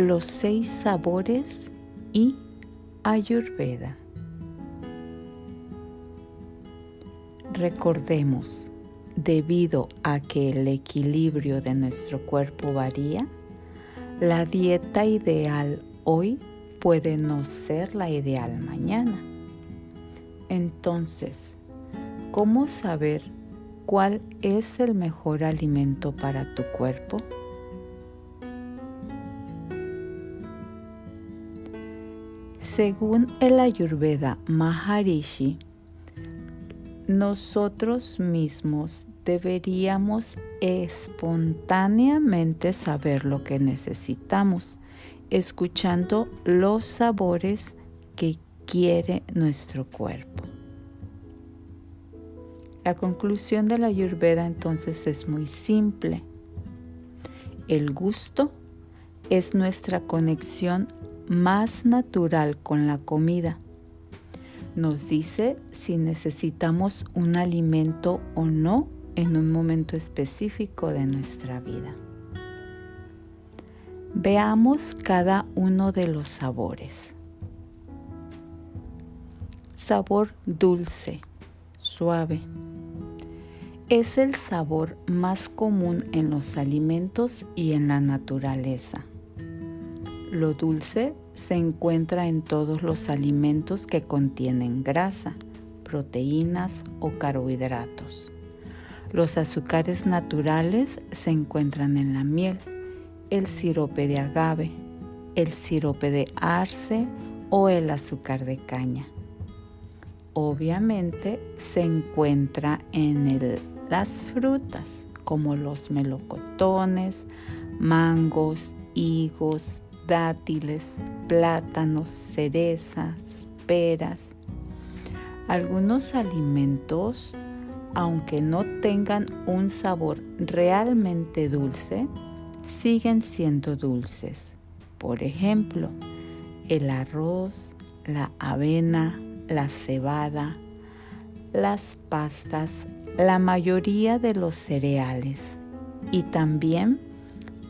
los seis sabores y Ayurveda. Recordemos, debido a que el equilibrio de nuestro cuerpo varía, la dieta ideal hoy puede no ser la ideal mañana. Entonces, ¿cómo saber cuál es el mejor alimento para tu cuerpo? Según el Ayurveda Maharishi, nosotros mismos deberíamos espontáneamente saber lo que necesitamos, escuchando los sabores que quiere nuestro cuerpo. La conclusión de la Ayurveda entonces es muy simple. El gusto es nuestra conexión más natural con la comida nos dice si necesitamos un alimento o no en un momento específico de nuestra vida. Veamos cada uno de los sabores. Sabor dulce, suave. Es el sabor más común en los alimentos y en la naturaleza. Lo dulce se encuentra en todos los alimentos que contienen grasa, proteínas o carbohidratos. Los azúcares naturales se encuentran en la miel, el sirope de agave, el sirope de arce o el azúcar de caña. Obviamente se encuentra en las frutas como los melocotones, mangos, higos, dátiles, plátanos, cerezas, peras. Algunos alimentos, aunque no tengan un sabor realmente dulce, siguen siendo dulces. Por ejemplo, el arroz, la avena, la cebada, las pastas, la mayoría de los cereales y también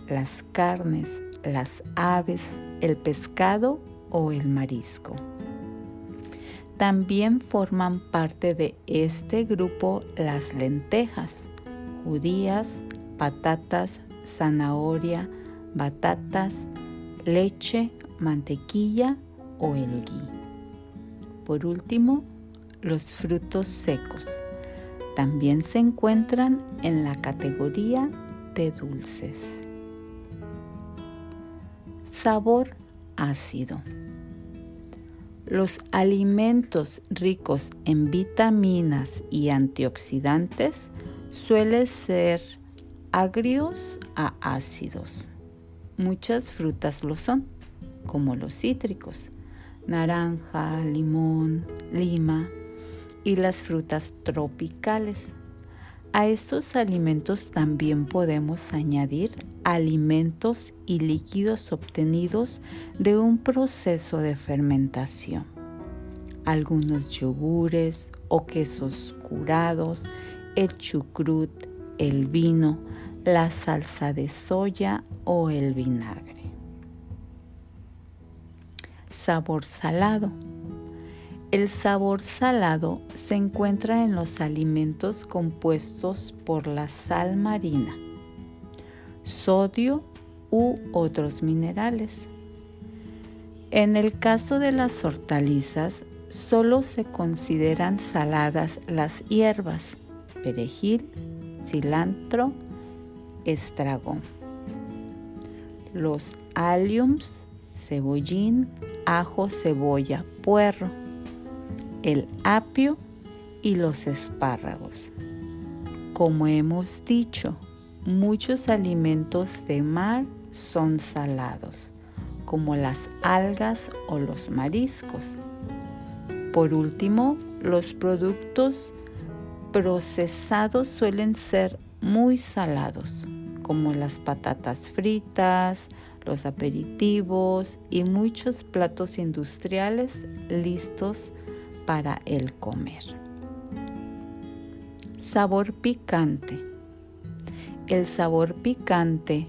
las carnes, las aves, el pescado o el marisco. También forman parte de este grupo las lentejas, judías, patatas, zanahoria, batatas, leche, mantequilla o el gui. Por último, los frutos secos. También se encuentran en la categoría de dulces. Sabor ácido. Los alimentos ricos en vitaminas y antioxidantes suelen ser agrios a ácidos. Muchas frutas lo son, como los cítricos, naranja, limón, lima y las frutas tropicales, a estos alimentos también podemos añadir alimentos y líquidos obtenidos de un proceso de fermentación. Algunos yogures o quesos curados, el chucrut, el vino, la salsa de soya o el vinagre. Sabor salado el sabor salado se encuentra en los alimentos compuestos por la sal marina, sodio u otros minerales. En el caso de las hortalizas, solo se consideran saladas las hierbas, perejil, cilantro, estragón. Los alliums, cebollín, ajo, cebolla, puerro el apio y los espárragos. Como hemos dicho, muchos alimentos de mar son salados, como las algas o los mariscos. Por último, los productos procesados suelen ser muy salados, como las patatas fritas, los aperitivos y muchos platos industriales listos para el comer. Sabor picante. El sabor picante,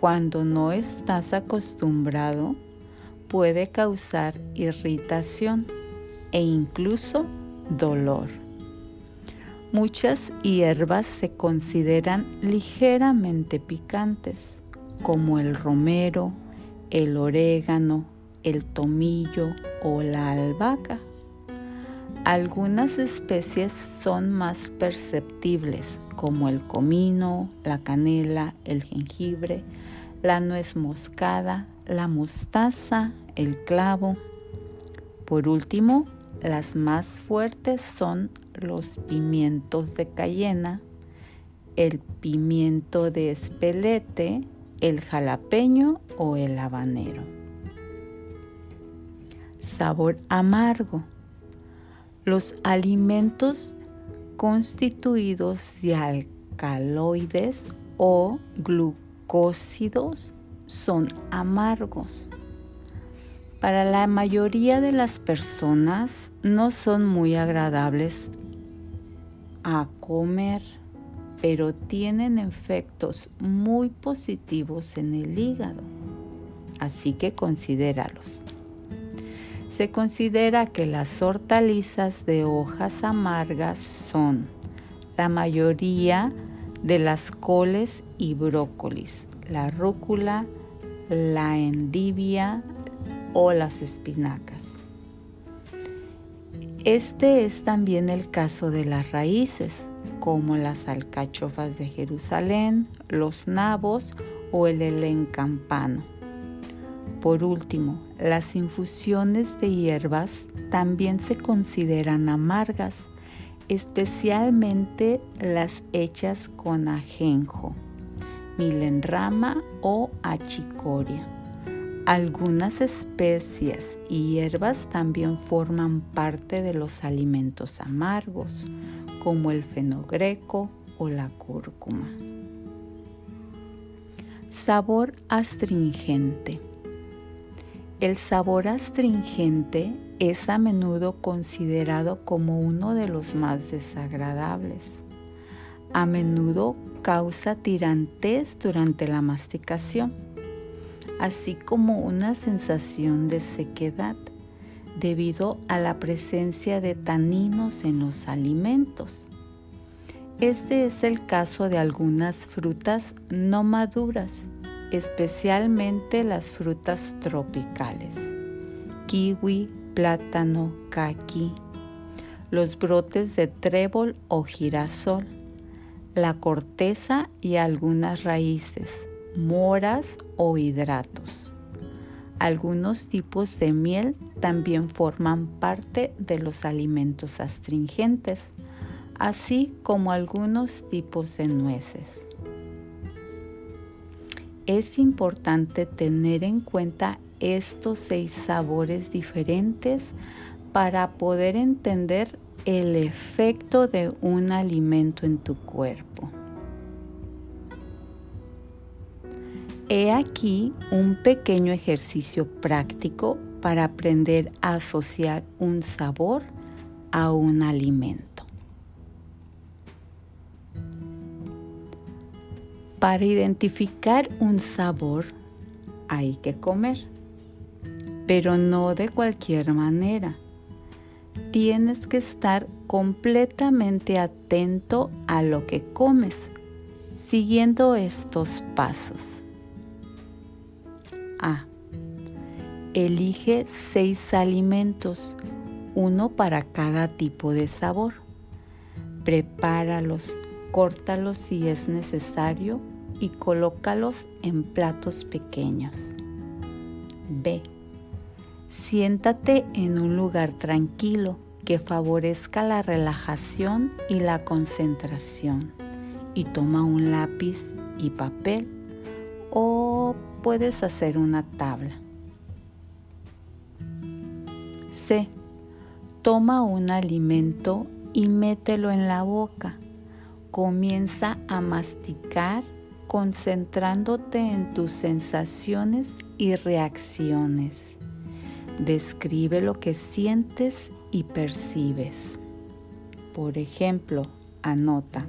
cuando no estás acostumbrado, puede causar irritación e incluso dolor. Muchas hierbas se consideran ligeramente picantes, como el romero, el orégano, el tomillo o la albahaca. Algunas especies son más perceptibles, como el comino, la canela, el jengibre, la nuez moscada, la mostaza, el clavo. Por último, las más fuertes son los pimientos de cayena, el pimiento de espelete, el jalapeño o el habanero. Sabor amargo. Los alimentos constituidos de alcaloides o glucósidos son amargos. Para la mayoría de las personas no son muy agradables a comer, pero tienen efectos muy positivos en el hígado, así que considéralos. Se considera que las hortalizas de hojas amargas son la mayoría de las coles y brócolis, la rúcula, la endivia o las espinacas. Este es también el caso de las raíces, como las alcachofas de Jerusalén, los nabos o el campano. Por último, las infusiones de hierbas también se consideran amargas, especialmente las hechas con ajenjo, milenrama o achicoria. Algunas especies y hierbas también forman parte de los alimentos amargos, como el fenogreco o la cúrcuma. Sabor astringente. El sabor astringente es a menudo considerado como uno de los más desagradables. A menudo causa tirantes durante la masticación, así como una sensación de sequedad debido a la presencia de taninos en los alimentos. Este es el caso de algunas frutas no maduras especialmente las frutas tropicales, kiwi, plátano, caqui, los brotes de trébol o girasol, la corteza y algunas raíces, moras o hidratos. Algunos tipos de miel también forman parte de los alimentos astringentes, así como algunos tipos de nueces es importante tener en cuenta estos seis sabores diferentes para poder entender el efecto de un alimento en tu cuerpo. He aquí un pequeño ejercicio práctico para aprender a asociar un sabor a un alimento. Para identificar un sabor hay que comer, pero no de cualquier manera. Tienes que estar completamente atento a lo que comes, siguiendo estos pasos. A. Elige seis alimentos, uno para cada tipo de sabor. Prepáralos córtalos si es necesario y colócalos en platos pequeños. B. Siéntate en un lugar tranquilo que favorezca la relajación y la concentración y toma un lápiz y papel o puedes hacer una tabla. C. Toma un alimento y mételo en la boca Comienza a masticar concentrándote en tus sensaciones y reacciones. Describe lo que sientes y percibes. Por ejemplo, anota.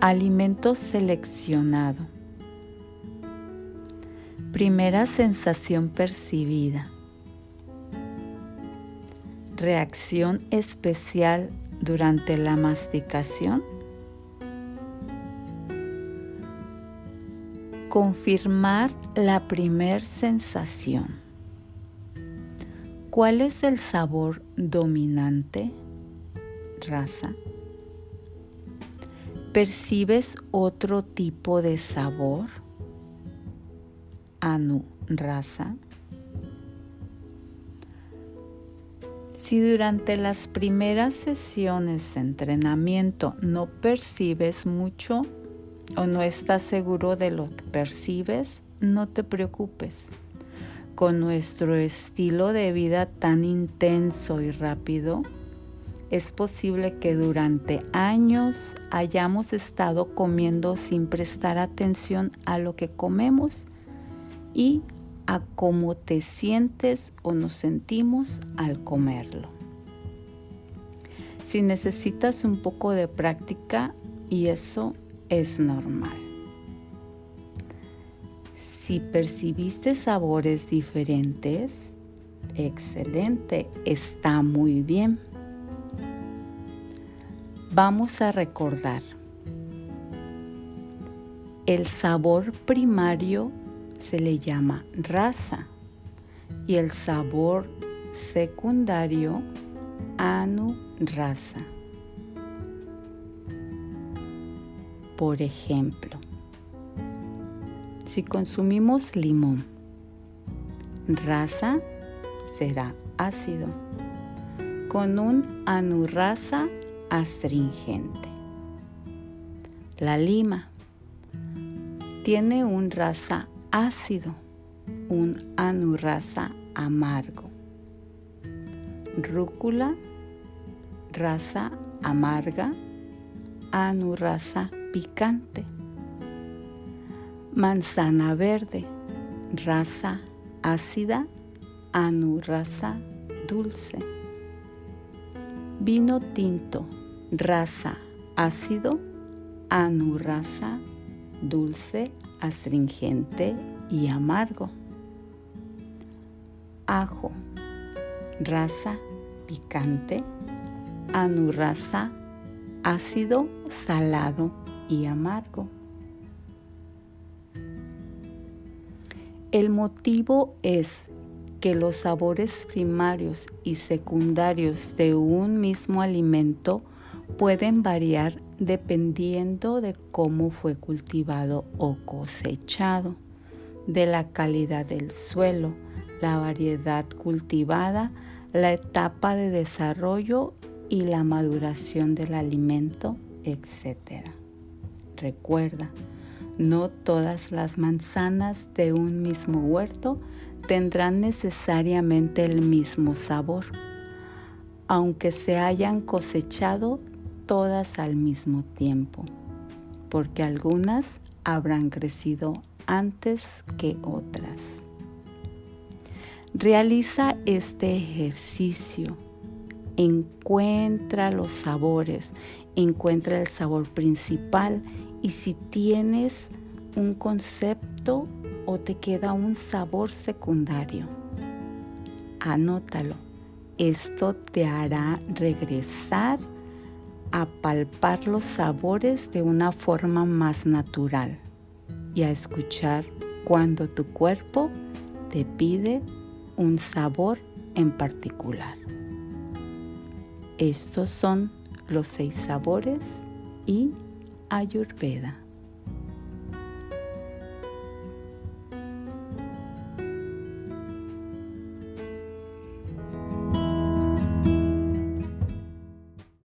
Alimento seleccionado. Primera sensación percibida. Reacción especial durante la masticación. Confirmar la primer sensación. ¿Cuál es el sabor dominante? Raza. ¿Percibes otro tipo de sabor? Anu, raza. Si durante las primeras sesiones de entrenamiento no percibes mucho o no estás seguro de lo que percibes, no te preocupes. Con nuestro estilo de vida tan intenso y rápido, es posible que durante años hayamos estado comiendo sin prestar atención a lo que comemos y a cómo te sientes o nos sentimos al comerlo. Si necesitas un poco de práctica y eso es normal. Si percibiste sabores diferentes, excelente, está muy bien. Vamos a recordar. El sabor primario se le llama raza y el sabor secundario raza. Por ejemplo, si consumimos limón, raza será ácido, con un anurraza astringente. La lima tiene un raza ácido, un anurraza amargo. Rúcula, raza amarga, anurraza picante. Manzana verde, raza ácida, anurraza dulce. Vino tinto, raza ácido, anurraza dulce, astringente y amargo. Ajo, raza picante, anurraza ácido, salado amargo. El motivo es que los sabores primarios y secundarios de un mismo alimento pueden variar dependiendo de cómo fue cultivado o cosechado, de la calidad del suelo, la variedad cultivada, la etapa de desarrollo y la maduración del alimento, etc. Recuerda, no todas las manzanas de un mismo huerto tendrán necesariamente el mismo sabor, aunque se hayan cosechado todas al mismo tiempo, porque algunas habrán crecido antes que otras. Realiza este ejercicio. Encuentra los sabores, encuentra el sabor principal y si tienes un concepto o te queda un sabor secundario, anótalo. Esto te hará regresar a palpar los sabores de una forma más natural y a escuchar cuando tu cuerpo te pide un sabor en particular. Estos son los seis sabores y Ayurveda.